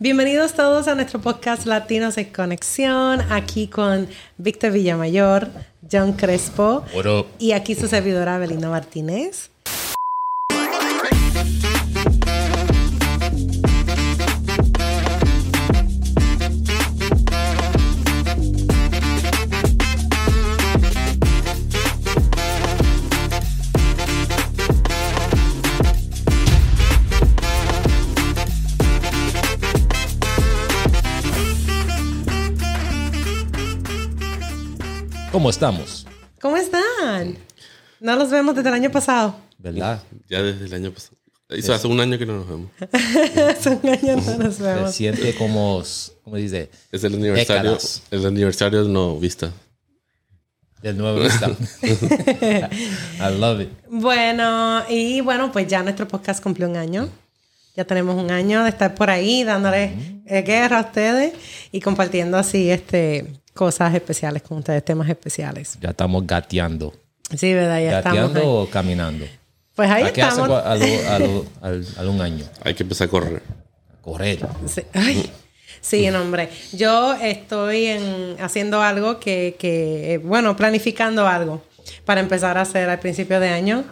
Bienvenidos todos a nuestro podcast Latinos en Conexión, aquí con Víctor Villamayor, John Crespo y aquí su servidora Belina Martínez. ¿Cómo estamos? ¿Cómo están? No los vemos desde el año pasado. ¿Verdad? Ya desde el año pasado. Hizo hace un año que no nos vemos. hace un año no nos vemos. Se siente como, ¿cómo dice? Es el aniversario, el aniversario no vista. Del nuevo vista. I love it. Bueno, y bueno, pues ya nuestro podcast cumplió un año. Ya tenemos un año de estar por ahí dándole eh, guerra a ustedes y compartiendo así este cosas especiales con ustedes, temas especiales. Ya estamos gateando. Sí, ¿verdad? Ya ¿Gateando o caminando? Pues ahí ¿Qué estamos. hace al, un año? Hay que empezar a correr. correr. Sí. Ay. Sí, hombre. Yo estoy en, haciendo algo que, que, bueno, planificando algo para empezar a hacer al principio de año.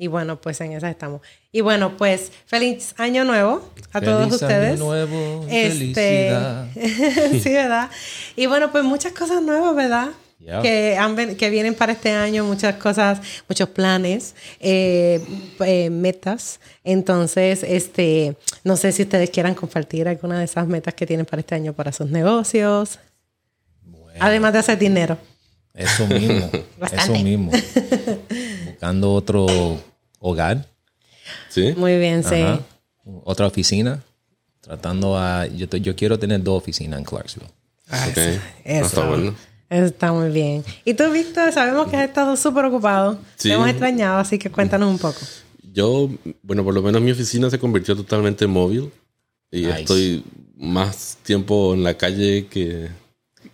Y bueno, pues en esa estamos. Y bueno, pues feliz año nuevo a todos ustedes. Año nuevo, este... sí, ¿verdad? Y bueno, pues muchas cosas nuevas, ¿verdad? Que, han, que vienen para este año, muchas cosas, muchos planes, eh, eh, metas. Entonces, este, no sé si ustedes quieran compartir alguna de esas metas que tienen para este año para sus negocios. Además de hacer dinero. Eso mismo. eso mismo. Buscando otro hogar. Sí. Muy bien, sí. Otra oficina. Tratando a. Yo, yo quiero tener dos oficinas en Clarksville. Ah, eso, está bueno. Eso está muy bien. Y tú, Víctor, sabemos que has estado súper ocupado. Te hemos extrañado, así que cuéntanos un poco. Yo, bueno, por lo menos mi oficina se convirtió totalmente en móvil. Y estoy más tiempo en la calle que,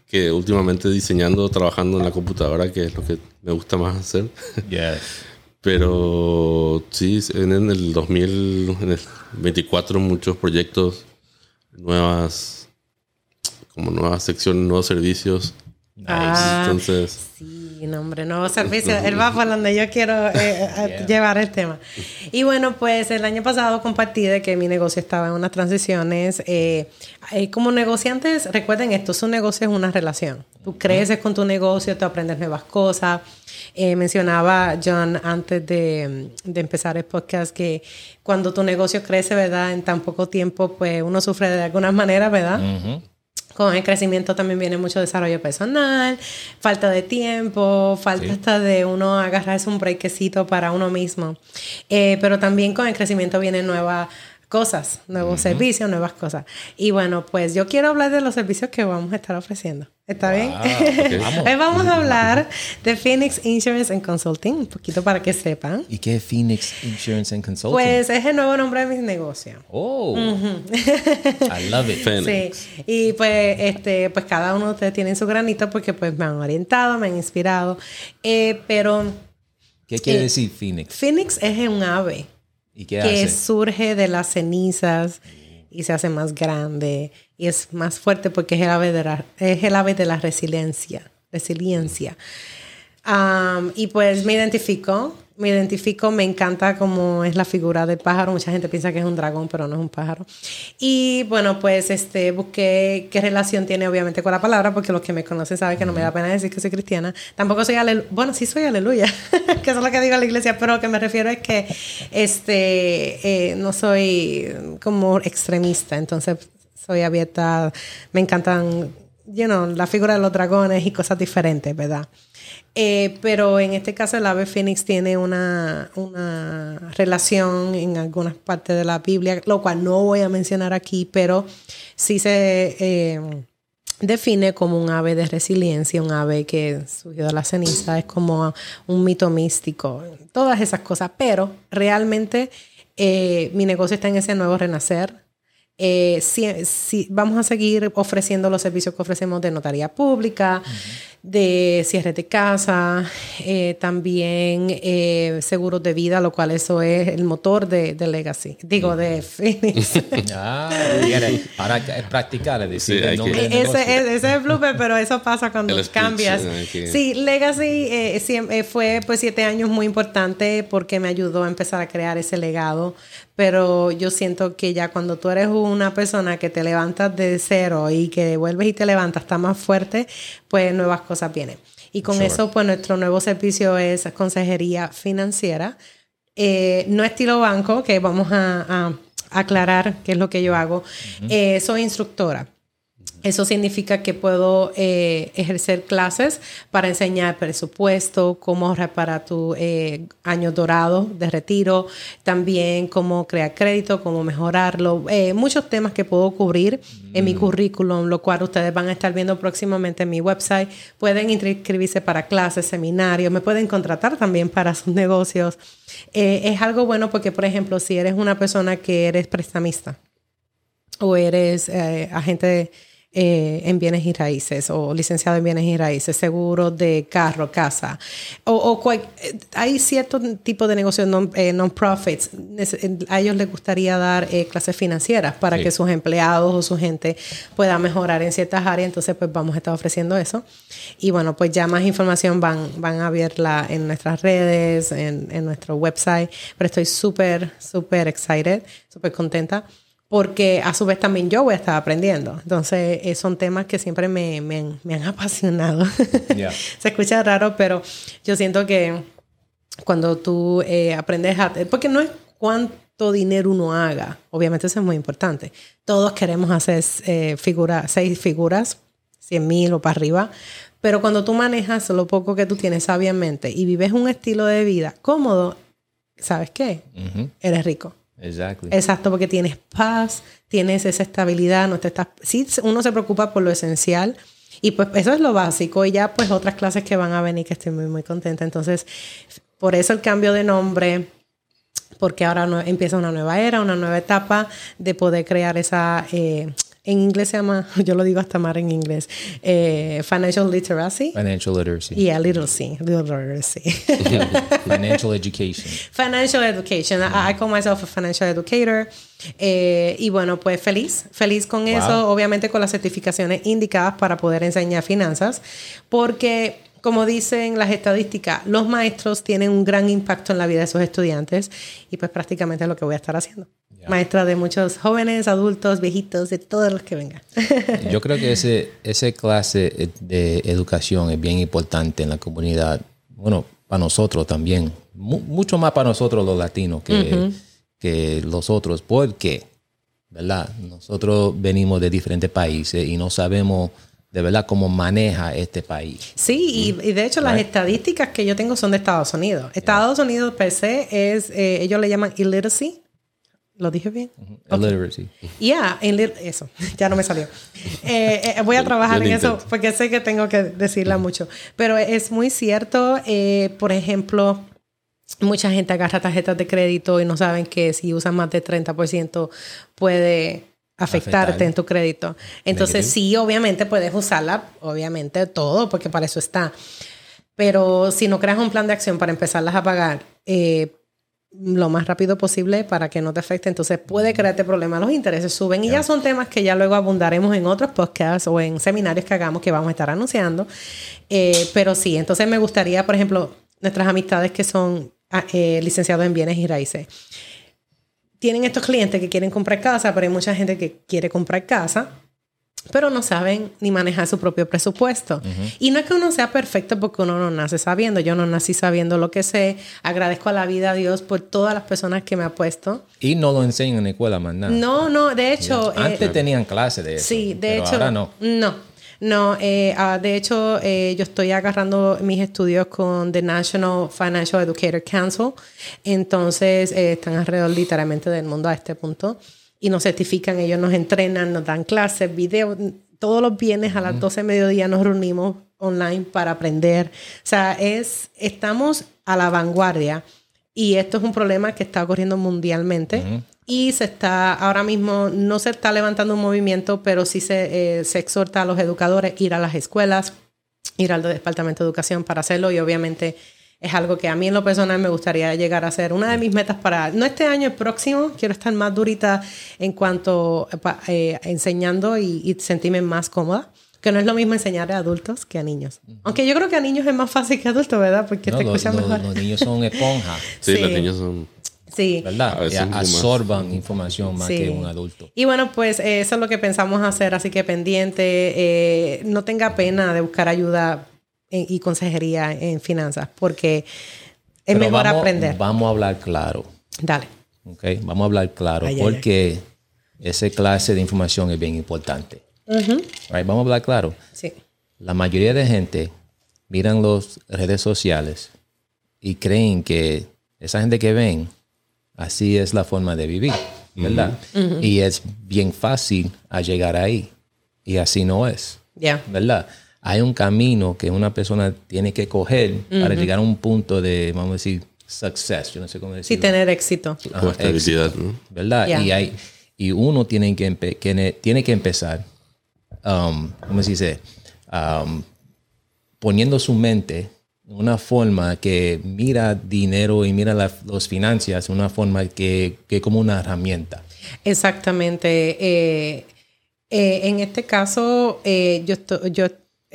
que últimamente diseñando, trabajando en la computadora, que es lo que me gusta más hacer. Yes. Pero sí, en el 2024 muchos proyectos, nuevas, como nuevas secciones, nuevos servicios. Ah, Entonces. Sí, no, hombre, nuevos servicios. Él va por donde yo quiero eh, eh, llevar el tema. Y bueno, pues el año pasado compartí de que mi negocio estaba en unas transiciones. Eh, como negociantes, recuerden esto: su negocio es una relación. Tú creces con tu negocio, tú aprendes nuevas cosas. Eh, mencionaba John antes de, de, empezar el podcast que cuando tu negocio crece, ¿verdad? En tan poco tiempo, pues uno sufre de alguna manera, ¿verdad? Con el crecimiento también viene mucho desarrollo personal, falta de tiempo, falta hasta de uno agarrarse un breakcito para uno mismo. Eh, pero también con el crecimiento viene nueva cosas, nuevos servicios, nuevas cosas. Y bueno, pues yo quiero hablar de los servicios que vamos a estar ofreciendo. ¿Está bien? Hoy vamos a hablar de Phoenix Insurance and Consulting, un poquito para que sepan. ¿Y qué es Phoenix Insurance and Consulting? Pues es el nuevo nombre de mi negocio. Oh, I love it. Phoenix. Sí, y pues, este, pues cada uno de ustedes tiene su granito porque pues me han orientado, me han inspirado. Eh, pero... ¿Qué quiere eh, decir Phoenix? Phoenix es un ave que surge de las cenizas y se hace más grande y es más fuerte porque es el ave de la, es el ave de la resiliencia. resiliencia. y pues me identifico me identifico, me encanta cómo es la figura del pájaro. Mucha gente piensa que es un dragón, pero no es un pájaro. Y bueno, pues este, busqué qué relación tiene obviamente con la palabra, porque los que me conocen saben que no me da pena decir que soy cristiana. Tampoco soy aleluya. Bueno, sí soy aleluya, que eso es lo que digo a la iglesia, pero lo que me refiero es que este, eh, no soy como extremista, entonces soy abierta, me encantan, you know, la figura de los dragones y cosas diferentes, ¿verdad? Eh, pero en este caso el ave fénix tiene una, una, relación en algunas partes de la Biblia, lo cual no voy a mencionar aquí, pero sí se eh, define como un ave de resiliencia, un ave que surgió de la ceniza, es como un mito místico, todas esas cosas, pero realmente eh, mi negocio está en ese nuevo renacer. Eh, si, vamos a seguir ofreciendo los servicios que ofrecemos de notaría pública, de cierre de casa, eh, también eh, seguros de vida, lo cual eso es el motor de, Legacy, digo, de Phoenix. ah, para practicar, es decir, el nombre ese, es, ese, es el blooper, pero eso pasa cuando cambias. Sí, Legacy eh, fue pues siete años muy importante porque me ayudó a empezar a crear ese legado pero yo siento que ya cuando tú eres una persona que te levantas de cero y que vuelves y te levantas, está más fuerte, pues nuevas cosas vienen. Y con eso, pues nuestro nuevo servicio es consejería financiera. Eh, no estilo banco, que vamos a, aclarar qué es lo que yo hago. Eh, soy instructora. Eso significa que puedo eh, ejercer clases para enseñar presupuesto, cómo reparar tu eh, año dorado de retiro, también cómo crear crédito, cómo mejorarlo, eh, muchos temas que puedo cubrir en mi mm. currículum, lo cual ustedes van a estar viendo próximamente en mi website. Pueden inscribirse para clases, seminarios, me pueden contratar también para sus negocios. es algo bueno porque, por ejemplo, si eres una persona que eres prestamista o eres agente de eh, en bienes y raíces o licenciado en bienes y raíces, seguro de carro, casa, o, eh, hay cierto tipo de negocios eh, non-profits. a ellos les gustaría dar clases financieras para que sus empleados o su gente pueda mejorar en ciertas áreas. Entonces, pues vamos a estar ofreciendo eso. Y bueno, pues ya más información van, van a verla en nuestras redes, en, en nuestro website. Pero estoy súper, súper excited, súper contenta porque a su vez también yo voy a estar aprendiendo. Entonces, eh, son temas que siempre me, han apasionado. Se escucha raro, pero yo siento que cuando tú eh, aprendes a... Porque no es cuánto dinero uno haga, obviamente eso es muy importante. Todos queremos hacer eh, seis figuras, 100 mil o para arriba, pero cuando tú manejas lo poco que tú tienes sabiamente y vives un estilo de vida cómodo, ¿sabes qué? Eres rico. Exacto, porque tienes paz, tienes esa estabilidad, no te estás... Sí, uno se preocupa por lo esencial y pues eso es lo básico y ya pues otras clases que van a venir que estoy muy, muy contenta. Entonces, por eso el cambio de nombre, porque ahora no, empieza una nueva era, una nueva etapa de poder crear esa eh, en inglés se llama, yo lo digo hasta más en inglés, eh, Financial Literacy. Financial Literacy. Yeah, literacy. Literacy. financial Education. Financial Education. I, call myself a financial educator. Eh, y bueno, pues feliz, feliz con eso, obviamente con las certificaciones indicadas para poder enseñar finanzas, porque como dicen las estadísticas, los maestros tienen un gran impacto en la vida de sus estudiantes y pues prácticamente es lo que voy a estar haciendo maestra de muchos jóvenes, adultos, viejitos, de todos los que vengan. Yo creo que ese, ese clase de educación es bien importante en la comunidad. Bueno, para nosotros también. mucho más para nosotros los latinos que, que los otros. Porque, ¿verdad? Nosotros venimos de diferentes países y no sabemos de verdad cómo maneja este país. Sí, y, de hecho las estadísticas que yo tengo son de Estados Unidos. Estados Unidos per se es, eh, ellos le llaman illiteracy, ¿Lo dije bien? Illiteracy. Yeah, eso, ya no me salió. Eh, eh, voy a trabajar en eso porque sé que tengo que decirla mucho. Pero es muy cierto, eh, por ejemplo, mucha gente agarra tarjetas de crédito y no saben que si usan más de 30% puede afectarte en tu crédito. Entonces sí, obviamente puedes usarla, obviamente todo, porque para eso está. Pero si no creas un plan de acción para empezarlas a pagar, eh, lo más rápido posible para que no te afecte. Entonces puede crearte problemas. Los intereses suben y ya son temas que ya luego abundaremos en otros podcasts o en seminarios que hagamos que vamos a estar anunciando. Eh, pero sí, entonces me gustaría, por ejemplo, nuestras amistades que son ah, eh, licenciados en bienes y raíces. Tienen estos clientes que quieren comprar casa, pero hay mucha gente que quiere comprar casa pero no saben ni manejar su propio presupuesto. Y no es que uno sea perfecto porque uno no nace sabiendo. Yo no nací sabiendo lo que sé. Agradezco a la vida a Dios por todas las personas que me ha puesto. Y no lo enseñan en la escuela más nada. No, no, de hecho... Antes eh, tenían clase de eso. Sí, de hecho... Ahora no. No. No, eh, ah, de hecho, eh, yo estoy agarrando mis estudios con The National Financial Educator Council. Entonces, están alrededor literalmente del mundo a este punto y nos certifican, ellos nos entrenan, nos dan clases, videos, todos los viernes a las 12 de mediodía nos reunimos online para aprender. O sea, es, estamos a la vanguardia y esto es un problema que está ocurriendo mundialmente. Y se está, ahora mismo no se está levantando un movimiento, pero sí se, eh, se exhorta a los educadores ir a las escuelas, ir al departamento de educación para hacerlo y obviamente es algo que a mí en lo personal me gustaría llegar a ser. Una de mis metas para, no este año, el próximo, quiero estar más durita en cuanto a eh, enseñando y, sentirme más cómoda. Que no es lo mismo enseñar a adultos que a niños. Aunque yo creo que a niños es más fácil que a adultos, ¿verdad? Porque te escuchan mejor. Los niños son esponjas. sí, los niños son... Sí. ¿Verdad? absorban información más que un adulto. Y bueno, pues eh, eso es lo que pensamos hacer, así que pendiente, eh, no tenga pena de buscar ayuda y consejería en finanzas, porque es mejor aprender. Vamos a hablar claro. Dale. Okay, vamos a hablar claro, porque esa clase de información es bien importante. vamos a hablar claro. Sí. La mayoría de gente miran las redes sociales y creen que esa gente que ven, así es la forma de vivir, ¿verdad? Y es bien fácil a llegar ahí. Y así no es. Ya. ¿Verdad? Hay un camino que una persona tiene que coger para llegar a un punto de, vamos a decir, success. Yo no sé cómo decirlo. Sí, tener éxito. ¿Verdad? Y, hay, y uno tiene que, tiene que empezar, um, ¿cómo se dice? Um, poniendo su mente de una forma que mira dinero y mira las finanzas de una forma que, que como una herramienta. Exactamente. Eh, eh, en este caso, eh, yo, estoy, yo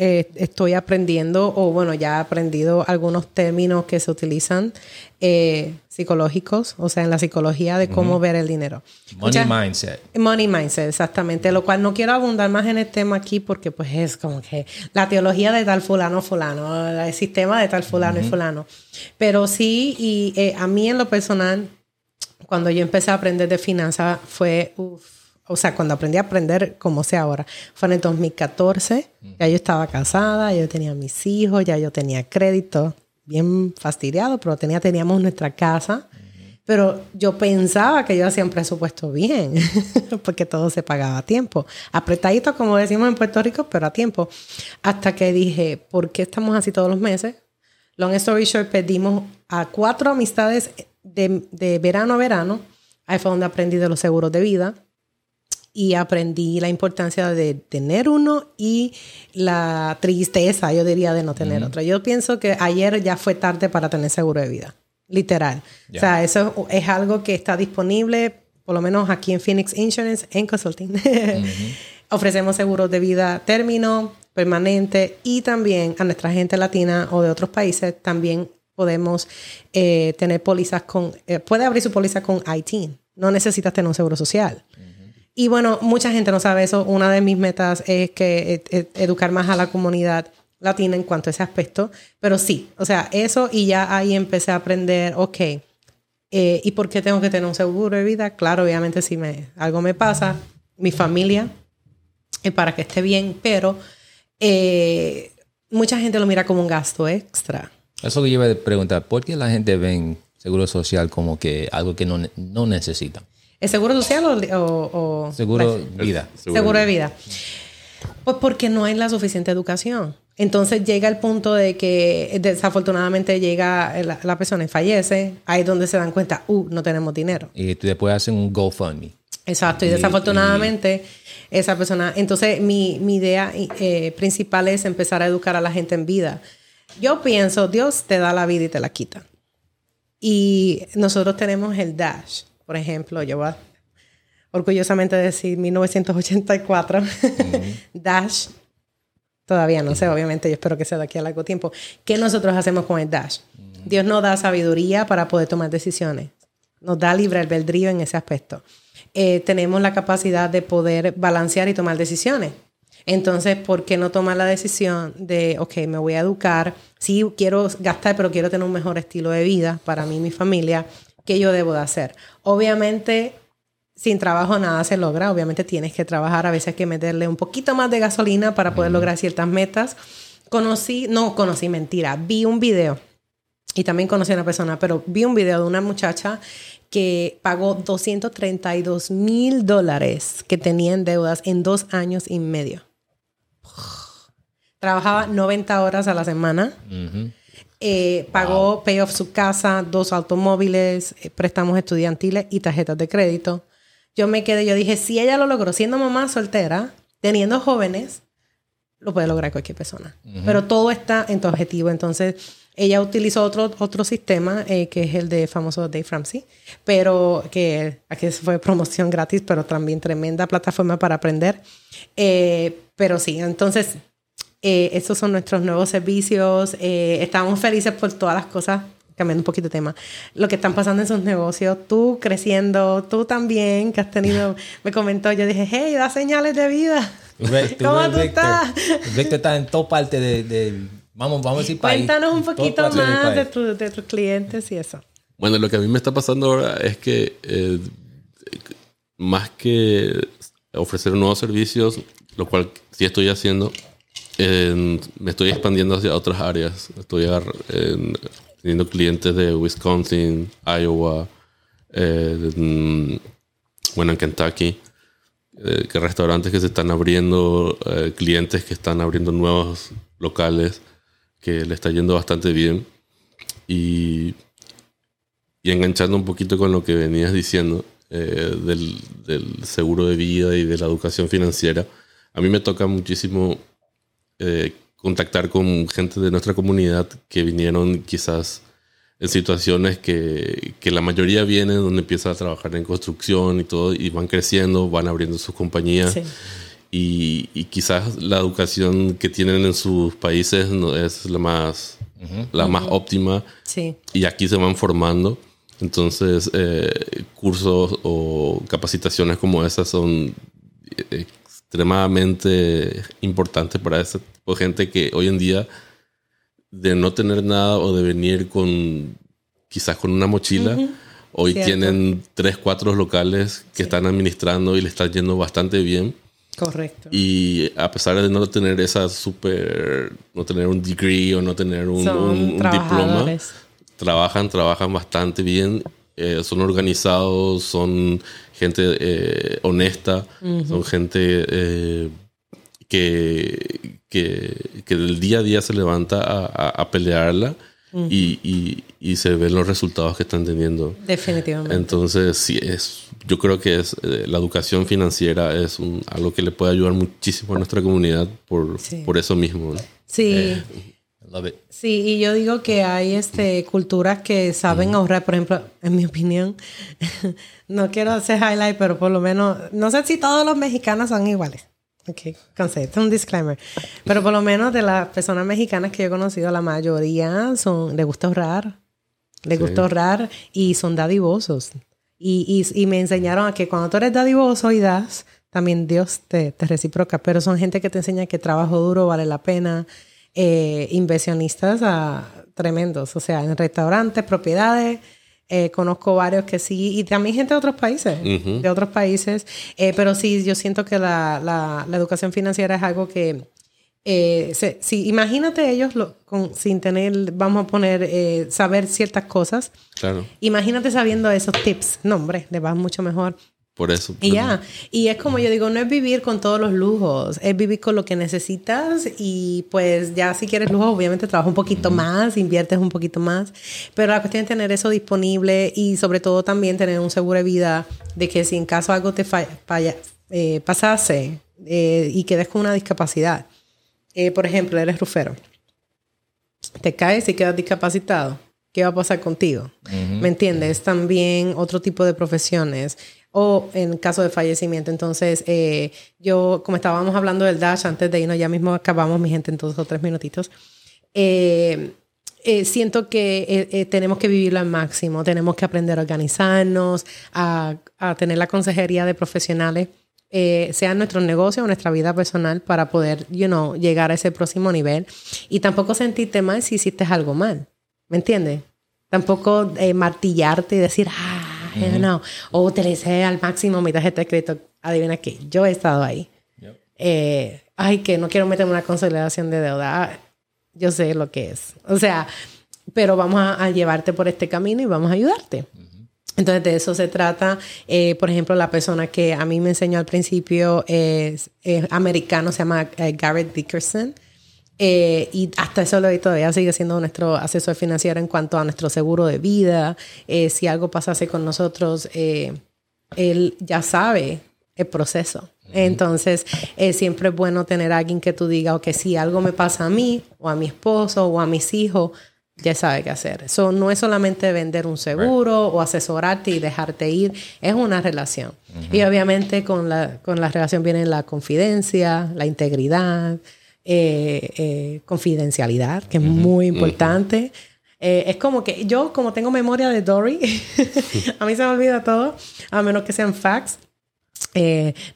eh, estoy aprendiendo, o bueno, ya he aprendido algunos términos que se utilizan eh, psicológicos, o sea, en la psicología de cómo ver el dinero. Money mindset. Money mindset, exactamente. Lo cual no quiero abundar más en el tema aquí porque pues es como que la teología de tal fulano, fulano, el sistema de tal fulano y fulano. Pero sí, y eh, a mí en lo personal, cuando yo empecé a aprender de finanzas fue... o sea, cuando aprendí a aprender como sé ahora, fue en el 2014, ya yo estaba casada, yo tenía mis hijos, ya yo tenía crédito, bien fastidiado, pero tenía, teníamos nuestra casa. Pero yo pensaba que yo hacía un presupuesto bien, porque todo se pagaba a tiempo. Apretadito, como decimos en Puerto Rico, pero a tiempo. Hasta que dije, ¿por qué estamos así todos los meses? Long story short, pedimos a cuatro amistades de, de verano a verano. Ahí fue donde aprendí de los seguros de vida y aprendí la importancia de tener uno y la tristeza, yo diría, de no tener otro. Yo pienso que ayer ya fue tarde para tener seguro de vida, literal. O sea, eso es algo que está disponible, por lo menos aquí en Phoenix Insurance, en Consulting. Ofrecemos seguros de vida término, permanente y también a nuestra gente latina o de otros países también podemos eh, tener pólizas con, eh, puede abrir su póliza con IT. No necesitas tener un seguro social. Y bueno, mucha gente no sabe eso. Una de mis metas es que e, e, educar más a la comunidad latina en cuanto a ese aspecto. Pero sí, o sea, eso y ya ahí empecé a aprender, ok, eh, ¿y por qué tengo que tener un seguro de vida? Claro, obviamente si me, algo me pasa, mi familia, eh, para que esté bien, pero eh, mucha gente lo mira como un gasto extra. Eso que yo iba a preguntar, ¿por qué la gente ve seguro social como que algo que no, no necesita? ¿Es seguro social o...? seguro de vida. Seguro, de vida. Pues porque no hay la suficiente educación. Entonces llega el punto de que desafortunadamente llega la, persona y fallece, ahí es donde se dan cuenta, uh, no tenemos dinero. Y después hacen un GoFundMe. Exacto, y, desafortunadamente esa persona, entonces mi, idea eh, principal es empezar a educar a la gente en vida. Yo pienso, Dios te da la vida y te la quita. Y nosotros tenemos el Dash por ejemplo, yo voy a orgullosamente decir 1984, Dash, todavía no sé, obviamente yo espero que sea de aquí a largo tiempo, ¿qué nosotros hacemos con el Dash? Dios nos da sabiduría para poder tomar decisiones, nos da libre albedrío en ese aspecto. Eh, tenemos la capacidad de poder balancear y tomar decisiones. Entonces, ¿por qué no tomar la decisión de, ok, me voy a educar, sí quiero gastar, pero quiero tener un mejor estilo de vida para mí y mi familia? ¿Qué yo debo de hacer? Obviamente, sin trabajo nada se logra. Obviamente tienes que trabajar. A veces hay que meterle un poquito más de gasolina para poder lograr ciertas metas. Conocí, no conocí, mentira. Vi un video y también conocí a una persona, pero vi un video de una muchacha que pagó 232 mil dólares que tenía en deudas en dos años y medio. Trabajaba 90 horas a la semana. Eh, pagó payoff su casa, dos automóviles, eh, préstamos estudiantiles y tarjetas de crédito. Yo me quedé, yo dije, si ella lo logró siendo mamá soltera, teniendo jóvenes, lo puede lograr cualquier persona. Pero todo está en tu objetivo. Entonces, ella utilizó otro, otro sistema, eh, que es el de famoso Dave Ramsey, pero que aquí fue promoción gratis, pero también tremenda plataforma para aprender. Eh, pero sí, entonces, eh, estos son nuestros nuevos servicios. estamos felices por todas las cosas cambiando un poquito de tema, lo que están pasando en sus negocios, tú creciendo, tú también, que has tenido, me comentó, yo dije, hey, da señales de vida. ¿Cómo tú estás? Víctor está en toda parte de, vamos, vamos a decir país. Cuéntanos un poquito más de, tus clientes y eso. Bueno, lo que a mí me está pasando ahora es que eh, más que ofrecer nuevos servicios, lo cual sí estoy haciendo, me estoy expandiendo hacia otras áreas. Estoy teniendo clientes de Wisconsin, Iowa, eh, bueno, en Kentucky. Eh, que restaurantes que se están abriendo, eh, clientes que están abriendo nuevos locales, que le está yendo bastante bien. Y, enganchando un poquito con lo que venías diciendo del, del, seguro de vida y de la educación financiera, a mí me toca muchísimo contactar con gente de nuestra comunidad que vinieron quizás en situaciones que, que, la mayoría vienen donde empiezan a trabajar en construcción y todo, y van creciendo, van abriendo sus compañías. Y, y, quizás la educación que tienen en sus países no es la más, la más óptima. Sí. Y aquí se van formando. Entonces, eh, cursos o capacitaciones como esas son extremadamente importantes para ese tipo de gente que hoy en día de no tener nada o de venir con quizás con una mochila. Hoy tienen tres, cuatro locales que están administrando y le están yendo bastante bien. Correcto. Y a pesar de no tener esa super, no tener un degree o no tener un, un, diploma, trabajan, trabajan bastante bien. Eh, son organizados, son gente eh, honesta, son gente eh, que, que, que, del día a día se levanta a, a, pelearla y, y, y, se ven los resultados que están teniendo. Definitivamente. Entonces, sí, es, yo creo que es, eh, la educación financiera es un, algo que le puede ayudar muchísimo a nuestra comunidad por, por eso mismo. Sí. Eh, sí, y yo digo que hay este, culturas que saben ahorrar, por ejemplo, en mi opinión, no quiero hacer highlight, pero por lo menos, no sé si todos los mexicanos son iguales. Ok, concepto, un disclaimer. Pero por lo menos de las personas mexicanas que yo he conocido, la mayoría son, les gusta ahorrar. Les gusta ahorrar y son dadivosos. Y, y, y, me enseñaron a que cuando tú eres dadivoso y das, también Dios te, te reciproca. Pero son gente que te enseña que trabajo duro vale la pena. Eh, inversionistas ah, tremendos, o sea, en restaurantes, propiedades eh, conozco varios que sí, y también gente de otros países, de otros países, eh, pero sí, yo siento que la, la, la, educación financiera es algo que, eh, sí, imagínate ellos lo, con, sin tener, vamos a poner, eh, saber ciertas cosas. Claro. Imagínate sabiendo esos tips. No, hombre, le va mucho mejor. Por eso. Y ya. Y es como yo digo, no es vivir con todos los lujos, es vivir con lo que necesitas y pues ya si quieres lujos, obviamente trabaja un poquito más, inviertes un poquito más, pero la cuestión es tener eso disponible y sobre todo también tener un seguro de vida de que si en caso algo te falla, eh, pasase eh, y quedes con una discapacidad, eh, por ejemplo, eres rufero, te caes y quedas discapacitado. ¿Qué va a pasar contigo? ¿Me entiendes? También otro tipo de profesiones o en caso de fallecimiento. Entonces, eh, yo, como estábamos hablando del Dash antes de irnos, ya mismo acabamos, mi gente, en dos o tres minutitos. Eh, eh, siento que tenemos que vivirlo al máximo, tenemos que aprender a organizarnos, a, a tener la consejería de profesionales, sea en nuestro negocio o nuestra vida personal, para poder, you know, llegar a ese próximo nivel. Y tampoco sentirte mal si hiciste algo mal, ¿me entiendes? Tampoco martillarte y decir, ah, no. O utilicé al máximo mi tarjeta de crédito. Adivina qué, yo he estado ahí. Eh, ay, que no quiero meterme en una consolidación de deuda. Yo sé lo que es. O sea, pero vamos a, llevarte por este camino y vamos a ayudarte. Entonces, de eso se trata. Eh, por ejemplo, la persona que a mí me enseñó al principio es, americano, se llama eh, Garrett Dickerson. Eh, y hasta eso lo todavía sigue siendo nuestro asesor financiero en cuanto a nuestro seguro de vida. Eh, si algo pasase con nosotros, eh, él ya sabe el proceso. Entonces, es siempre bueno tener a alguien que tú digas, que si algo me pasa a mí, o a mi esposo, o a mis hijos, ya sabe qué hacer. Eso no es solamente vender un seguro o asesorarte y dejarte ir, es una relación. Y obviamente con la, con la relación viene la confidencia, la integridad, eh, eh, confidencialidad, que es muy importante. Eh, es como que yo, como tengo memoria de Dory, a mí se me olvida todo, a menos que sean facts.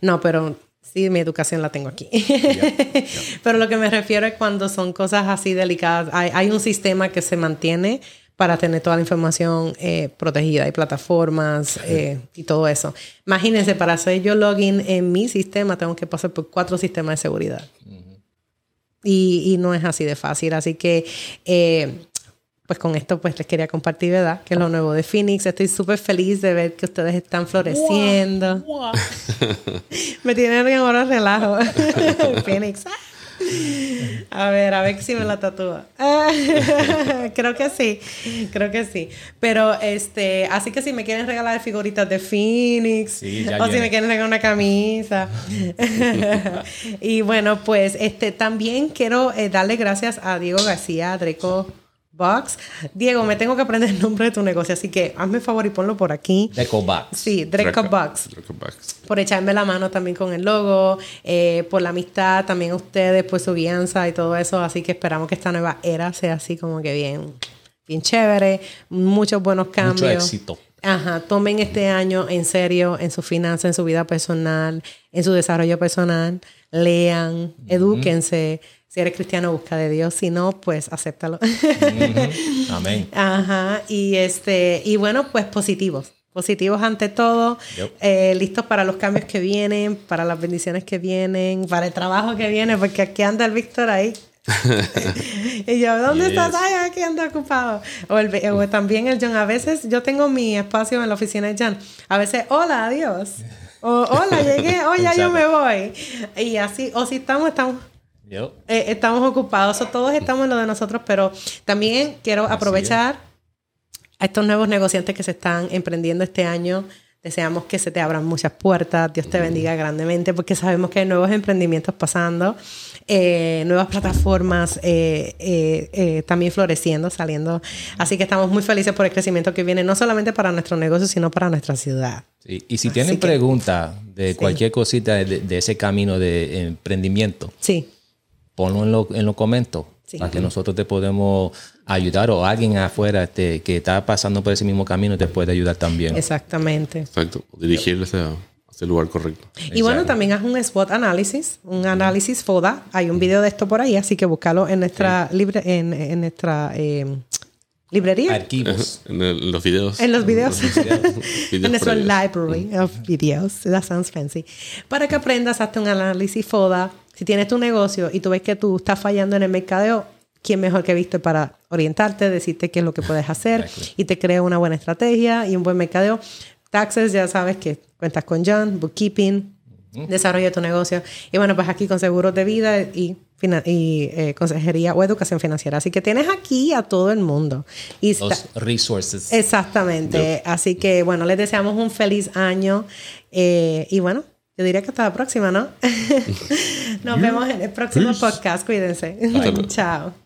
no, pero Sí, mi educación la tengo aquí. Pero lo que me refiero es cuando son cosas así delicadas, hay, un sistema que se mantiene para tener toda la información eh, protegida. Hay plataformas eh, y todo eso. Imagínense, para hacer yo login en mi sistema, tengo que pasar por cuatro sistemas de seguridad. Y, y, no es así de fácil. Así que eh, pues con esto pues les quería compartir, ¿verdad? Que es lo nuevo de Phoenix. Estoy súper feliz de ver que ustedes están floreciendo. me tienen ahora relajo. Phoenix. A ver, a ver si me la tatúa. creo que sí, creo que sí. Pero este, así que si me quieren regalar figuritas de Phoenix o si me quieren regalar una camisa. y bueno, pues este también quiero eh, darle gracias a Diego García, Dreco Box. Diego, me tengo que aprender el nombre de tu negocio, así que hazme favor y ponlo por aquí. Dreco Box. Sí, Dreco, Box. Por echarme la mano también con el logo, eh, por la amistad, también ustedes, por su guianza y todo eso. Así que esperamos que esta nueva era sea así como que bien, bien chévere, muchos buenos cambios. Mucho éxito. Ajá, tomen este año en serio en su finanza, en su vida personal, en su desarrollo personal, lean, edúquense si eres cristiano, busca de Dios. Si no, pues acéptalo. Amén. Ajá. Y este, y bueno, pues positivos. Positivos ante todo, eh, listos para los cambios que vienen, para las bendiciones que vienen, para el trabajo que viene, porque aquí anda el Víctor ahí. y yo, ¿dónde estás? Ay, aquí anda ocupado. O, el, o, también el John. A veces yo tengo mi espacio en la oficina de John. A veces, hola, adiós. O hola, llegué, o ya yo me voy. Y así, o si estamos, estamos eh, estamos ocupados, todos estamos en lo de nosotros, pero también quiero aprovechar a estos nuevos negociantes que se están emprendiendo este año. Deseamos que se te abran muchas puertas, Dios te bendiga grandemente, porque sabemos que hay nuevos emprendimientos pasando, eh, nuevas plataformas eh, también floreciendo, saliendo. Así que estamos muy felices por el crecimiento que viene, no solamente para nuestro negocio, sino para nuestra ciudad. Y si tienen preguntas de cualquier cosita de, de, ese camino de emprendimiento, sí ponlo en, lo, en los comentarios para que nosotros te podemos ayudar o alguien afuera que está pasando por ese mismo camino te puede ayudar también. Exactamente. Exacto, dirigirles a ese lugar correcto. Y bueno, también haz un SWOT análisis, un análisis FODA. Hay un video de esto por ahí, así que búscalo en nuestra, libre, en, en nuestra eh, librería. Archivos. En, los videos. En los videos. en nuestra library of videos. That sounds fancy. Para que aprendas, hazte un análisis FODA si tienes tu negocio y tú ves que tú estás fallando en el mercadeo, ¿quién mejor que visto para orientarte, decirte qué es lo que puedes hacer y te crea una buena estrategia y un buen mercadeo? Taxes, ya sabes que cuentas con John, bookkeeping, desarrolla tu negocio. Y bueno, pues aquí con seguros de vida y, y eh, consejería o educación financiera. Así que tienes aquí a todo el mundo. Y Los resources. Exactamente. Así que bueno, les deseamos un feliz año. Eh, y bueno, yo diría que hasta la próxima, ¿no? Nos vemos en el próximo podcast. Cuídense. Chao.